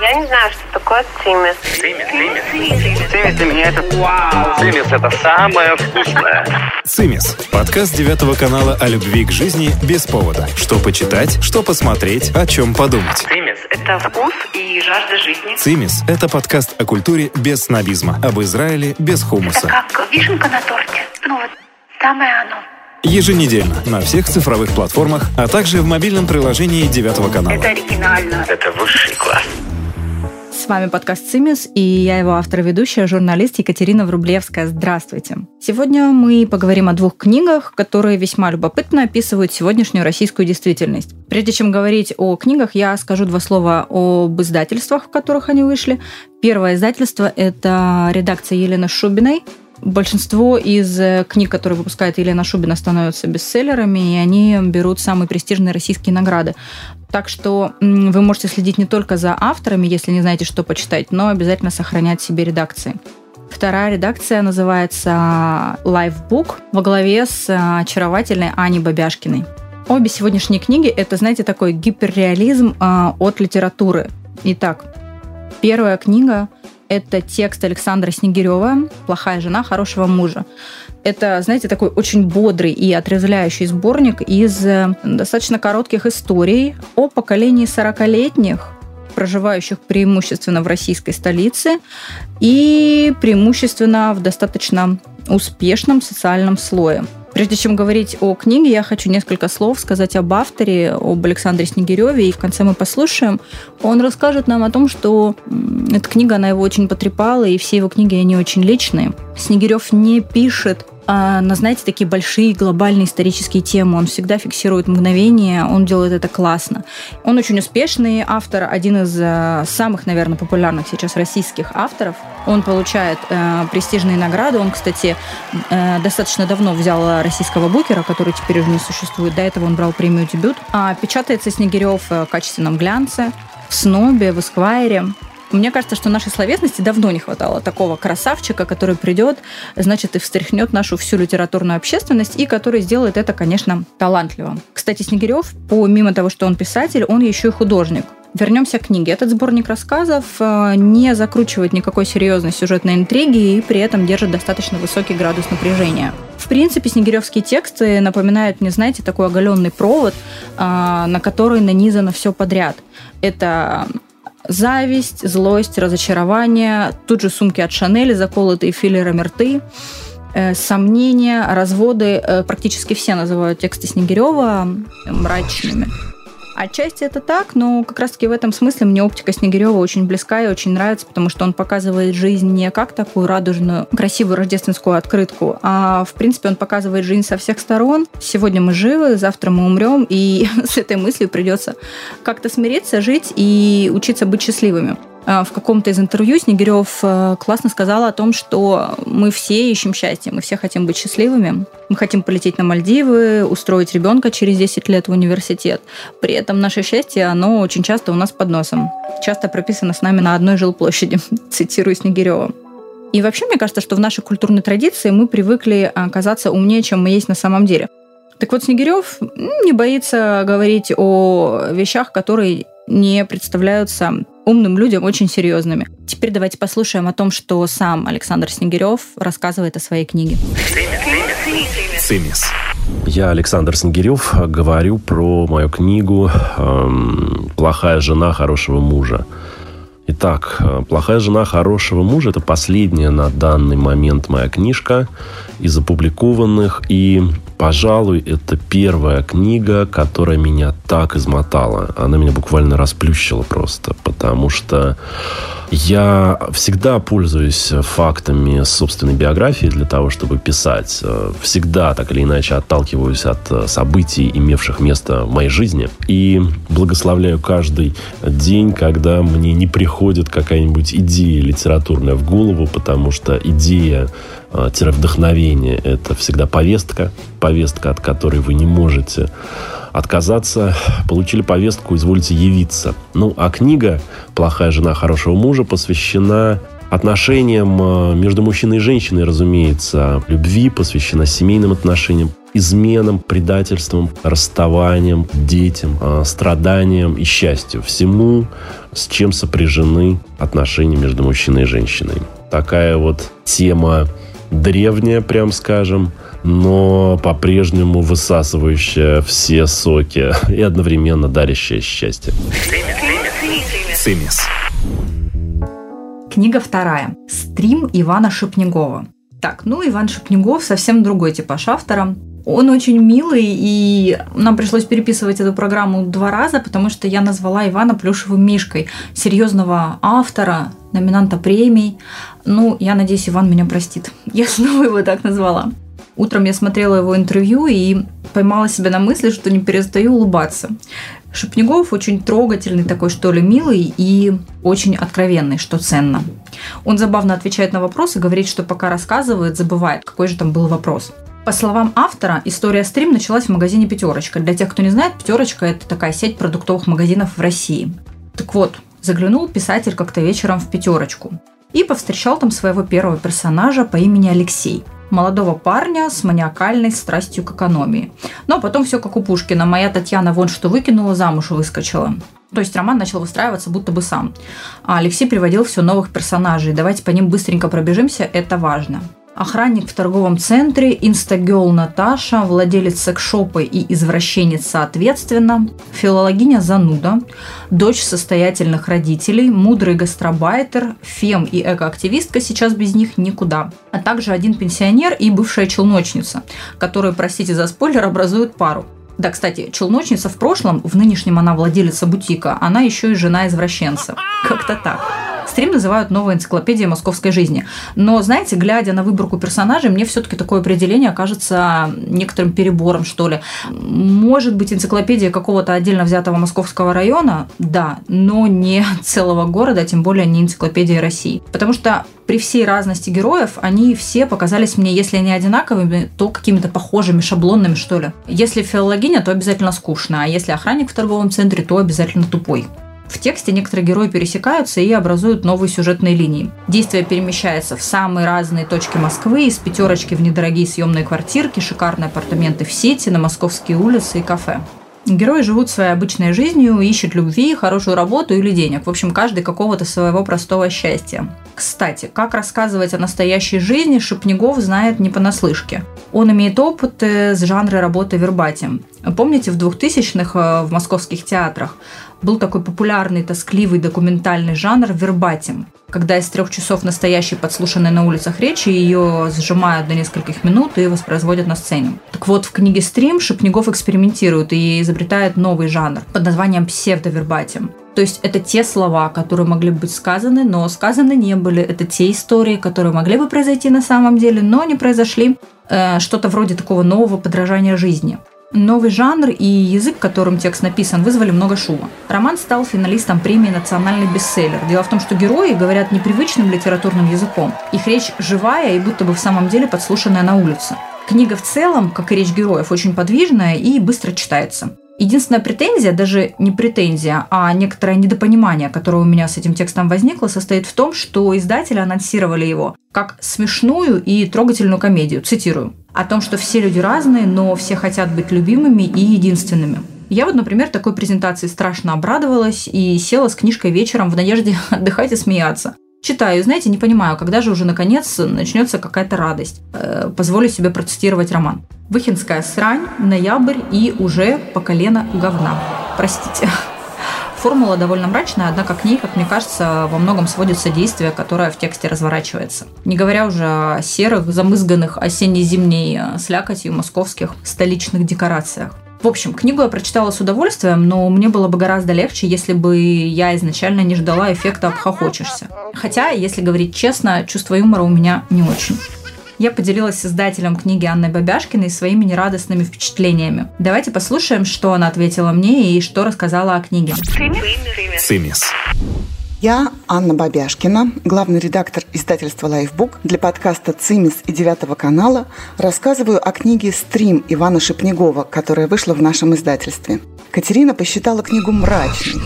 Я не знаю, что такое цимис. Цимис, цимис. Цимис для меня это вау. Цимис это самое вкусное. Цимис. Подкаст девятого канала о любви к жизни без повода. Что почитать, что посмотреть, о чем подумать. Цимис Это вкус и жажда жизни. Цимис – это подкаст о культуре без снобизма, об Израиле без Это хумуса. как вишенка на торте. Ну вот, самое оно. Еженедельно на всех цифровых платформах, а также в мобильном приложении девятого канала. Это оригинально. это высший класс. С вами подкаст «Цимис» и я его автор ведущая, журналист Екатерина Врублевская. Здравствуйте. Сегодня мы поговорим о двух книгах, которые весьма любопытно описывают сегодняшнюю российскую действительность. Прежде чем говорить о книгах, я скажу два слова об издательствах, в которых они вышли. Первое издательство – это редакция Елены Шубиной. Большинство из э, книг, которые выпускает Елена Шубина, становятся бестселлерами, и они берут самые престижные российские награды. Так что вы можете следить не только за авторами, если не знаете, что почитать, но обязательно сохранять себе редакции. Вторая редакция называется Lifebook во главе с а, очаровательной Аней Бабяшкиной. Обе сегодняшние книги – это, знаете, такой гиперреализм а, от литературы. Итак, первая книга – это текст Александра Снегирева «Плохая жена хорошего мужа». Это, знаете, такой очень бодрый и отрезвляющий сборник из э, достаточно коротких историй о поколении 40-летних, проживающих преимущественно в российской столице и преимущественно в достаточно успешном социальном слое. Прежде чем говорить о книге, я хочу несколько слов сказать об авторе, об Александре Снегиреве, и в конце мы послушаем. Он расскажет нам о том, что эта книга, она его очень потрепала, и все его книги, они очень личные. Снегирев не пишет на, знаете, такие большие глобальные исторические темы. Он всегда фиксирует мгновение, он делает это классно. Он очень успешный автор, один из э, самых, наверное, популярных сейчас российских авторов. Он получает э, престижные награды. Он, кстати, э, достаточно давно взял российского букера, который теперь уже не существует. До этого он брал премию «Дебют». А печатается Снегирев э, в качественном глянце, в «Снобе», в «Эсквайре». Мне кажется, что нашей словесности давно не хватало такого красавчика, который придет, значит, и встряхнет нашу всю литературную общественность, и который сделает это, конечно, талантливо. Кстати, Снегирев, помимо того, что он писатель, он еще и художник. Вернемся к книге. Этот сборник рассказов э, не закручивает никакой серьезной сюжетной интриги и при этом держит достаточно высокий градус напряжения. В принципе, снегиревские тексты напоминают мне, знаете, такой оголенный провод, э, на который нанизано все подряд. Это зависть, злость, разочарование, тут же сумки от Шанели, заколотые филлерами рты, э, сомнения, разводы. Э, практически все называют тексты Снегирева мрачными. Отчасти это так, но как раз-таки в этом смысле мне оптика Снегирева очень близка и очень нравится, потому что он показывает жизнь не как такую радужную, красивую рождественскую открытку, а в принципе он показывает жизнь со всех сторон. Сегодня мы живы, завтра мы умрем, и с этой мыслью придется как-то смириться, жить и учиться быть счастливыми. А, В каком-то из интервью Снегирев э, классно сказал о том, что мы все ищем счастье, мы все хотим быть счастливыми, мы хотим полететь на Мальдивы, устроить ребенка через 10 лет в университет. При этом наше счастье, оно очень часто у нас под носом. Часто прописано с нами на одной жилплощади, цитирую Снегирева. И вообще, мне кажется, что в нашей культурной традиции мы привыкли а, казаться умнее, чем мы есть на самом деле. Так вот, Снегирев не боится говорить о вещах, которые не представляются умным людям очень серьезными. Теперь давайте послушаем о том, что сам Александр Снегирев рассказывает о своей книге. Цимис. Я Александр Снегирев, говорю про мою книгу эм, «Плохая жена хорошего мужа». Итак, э, «Плохая жена хорошего мужа» – это последняя на данный момент моя книжка из опубликованных. И, пожалуй, это первая книга, которая меня так измотала. Она меня буквально расплющила просто, потому что я всегда пользуюсь фактами собственной биографии для того, чтобы писать. Всегда так или иначе отталкиваюсь от событий, имевших место в моей жизни. И благословляю каждый день, когда мне не приходит какая-нибудь идея литературная в голову, потому что идея вдохновение – это всегда повестка, повестка, от которой вы не можете отказаться, получили повестку, извольте явиться. Ну, а книга «Плохая жена хорошего мужа» посвящена отношениям э, между мужчиной и женщиной, разумеется, любви, посвящена семейным отношениям, изменам, предательствам, расставаниям, детям, э, страданиям и счастью. Всему, с чем сопряжены отношения между мужчиной и женщиной. Такая вот тема древняя, прям скажем, но по-прежнему высасывающая все соки и одновременно дарящая счастье. Цимис. Книга вторая. Стрим Ивана Шепнегова. Так, ну Иван Шепнегов совсем другой типаж автора. Он очень милый, и нам пришлось переписывать эту программу два раза, потому что я назвала Ивана плюшевым мишкой, серьезного автора, номинанта премий. Ну, я надеюсь, Иван меня простит. Я снова его так назвала. Утром я смотрела его интервью и поймала себя на мысли, что не перестаю улыбаться. Шепнегов очень трогательный такой, что ли, милый и очень откровенный, что ценно. Он забавно отвечает на вопросы, говорит, что пока рассказывает, забывает, какой же там был вопрос. По словам автора, история стрим началась в магазине «Пятерочка». Для тех, кто не знает, «Пятерочка» – это такая сеть продуктовых магазинов в России. Так вот, заглянул писатель как-то вечером в «Пятерочку» и повстречал там своего первого персонажа по имени Алексей – молодого парня с маниакальной страстью к экономии. Но потом все как у Пушкина. Моя Татьяна вон что выкинула, замуж выскочила. То есть роман начал выстраиваться будто бы сам. А Алексей приводил все новых персонажей. Давайте по ним быстренько пробежимся, это важно охранник в торговом центре, инстагел Наташа, владелец секшопа и извращенец соответственно, филологиня зануда, дочь состоятельных родителей, мудрый гастробайтер, фем и экоактивистка, сейчас без них никуда, а также один пенсионер и бывшая челночница, которые, простите за спойлер, образуют пару. Да, кстати, челночница в прошлом, в нынешнем она владелица бутика, она еще и жена извращенца. Как-то так. Стрим называют новой энциклопедией московской жизни. Но, знаете, глядя на выборку персонажей, мне все-таки такое определение кажется некоторым перебором, что ли. Может быть, энциклопедия какого-то отдельно взятого московского района, да, но не целого города, тем более не энциклопедия России. Потому что при всей разности героев они все показались мне, если не одинаковыми, то какими-то похожими, шаблонными, что ли. Если филологиня, то обязательно скучно, а если охранник в торговом центре, то обязательно тупой. В тексте некоторые герои пересекаются и образуют новые сюжетные линии. Действие перемещается в самые разные точки Москвы, из пятерочки в недорогие съемные квартирки, шикарные апартаменты в сети, на московские улицы и кафе. Герои живут своей обычной жизнью, ищут любви, хорошую работу или денег. В общем, каждый какого-то своего простого счастья. Кстати, как рассказывать о настоящей жизни, Шепнегов знает не понаслышке. Он имеет опыт э, с жанра работы вербатим. Помните, в 2000-х э, в московских театрах был такой популярный, тоскливый документальный жанр вербатим, когда из трех часов настоящей подслушанной на улицах речи ее сжимают до нескольких минут и воспроизводят на сцене. Так вот, в книге «Стрим» Шепнегов экспериментирует и изобретает новый жанр под названием псевдовербатим. То есть это те слова, которые могли бы быть сказаны, но сказаны не были. Это те истории, которые могли бы произойти на самом деле, но не произошли. Э, что-то вроде такого нового подражания жизни. Новый жанр и язык, которым текст написан, вызвали много шума. Роман стал финалистом премии «Национальный бестселлер». Дело в том, что герои говорят непривычным литературным языком. Их речь живая и будто бы в самом деле подслушанная на улице. Книга в целом, как и речь героев, очень подвижная и быстро читается. Единственная претензия, даже не претензия, а некоторое недопонимание, которое у меня с этим текстом возникло, состоит в том, что издатели анонсировали его как смешную и трогательную комедию. Цитирую. О том, что все люди разные, но все хотят быть любимыми и единственными. Я вот, например, такой презентации страшно обрадовалась и села с книжкой вечером в надежде отдыхать и смеяться. Читаю, знаете, не понимаю, когда же уже наконец начнется какая-то радость. Э, позволю себе процитировать роман. Выхинская срань, ноябрь и уже по колено говна. Простите. Формула довольно мрачная, однако к ней, как мне кажется, во многом сводится действие, которое в тексте разворачивается. Не говоря уже о серых, замызганных осенне-зимней э, слякотью московских столичных декорациях. В общем, книгу я прочитала с удовольствием, но мне было бы гораздо легче, если бы я изначально не ждала эффекта «обхохочешься». Хотя, если говорить честно, чувство юмора у меня не очень я поделилась с издателем книги Анной Бабяшкиной своими нерадостными впечатлениями. Давайте послушаем, что она ответила мне и что рассказала о книге. Цимис. Я Анна Бабяшкина, главный редактор издательства Lifebook. Для подкаста «Цимис» и «Девятого канала» рассказываю о книге «Стрим» Ивана Шепнегова, которая вышла в нашем издательстве. Катерина посчитала книгу мрачной,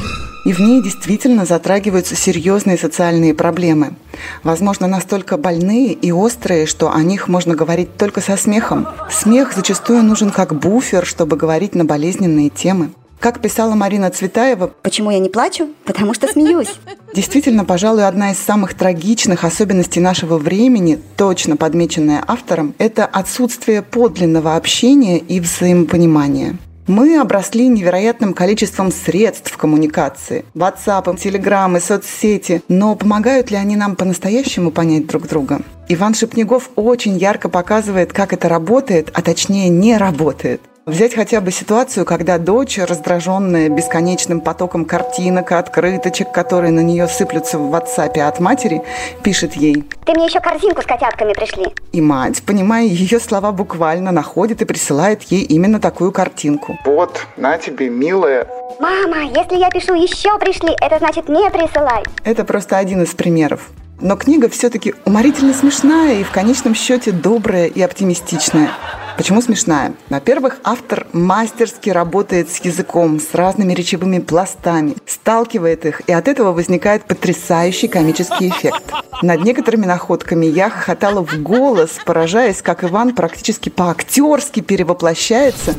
и в ней действительно затрагиваются серьезные социальные проблемы. Возможно, настолько больные и острые, что о них можно говорить только со смехом. Смех зачастую нужен как буфер, чтобы говорить на болезненные темы. Как писала Марина Цветаева, Почему я не плачу? Потому что смеюсь. Действительно, пожалуй, одна из самых трагичных особенностей нашего времени, точно подмеченная автором, это отсутствие подлинного общения и взаимопонимания. Мы обросли невероятным количеством средств коммуникации. WhatsApp, Telegram соцсети. Но помогают ли они нам по-настоящему понять друг друга? Иван Шепнегов очень ярко показывает, как это работает, а точнее не работает. Взять хотя бы ситуацию, когда дочь, раздраженная бесконечным потоком картинок и открыточек, которые на нее сыплются в WhatsApp от матери, пишет ей. Ты мне еще корзинку с котятками пришли. И мать, понимая ее слова буквально, находит и присылает ей именно такую картинку. Вот, на тебе, милая. Мама, если я пишу еще пришли, это значит не присылай. Это просто один из примеров. Но книга все-таки уморительно смешная и в конечном счете добрая и оптимистичная. Почему смешная? Во-первых, автор мастерски работает с языком, с разными речевыми пластами, сталкивает их, и от этого возникает потрясающий комический эффект. Над некоторыми находками я хохотала в голос, поражаясь, как Иван практически по-актерски перевоплощается,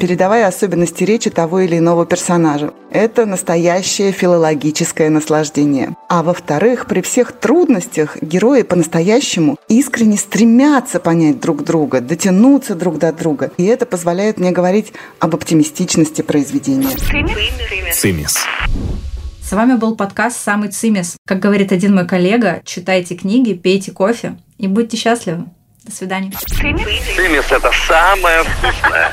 передавая особенности речи того или иного персонажа. Это настоящее филологическое наслаждение. А во-вторых, при всех трудностях герои по-настоящему искренне стремятся понять друг друга, дотянуться друг до друга. И это позволяет мне говорить об оптимистичности произведения. Цимис. С вами был подкаст «Самый цимис». Как говорит один мой коллега, читайте книги, пейте кофе и будьте счастливы. До свидания. Цимис это самое вкусное.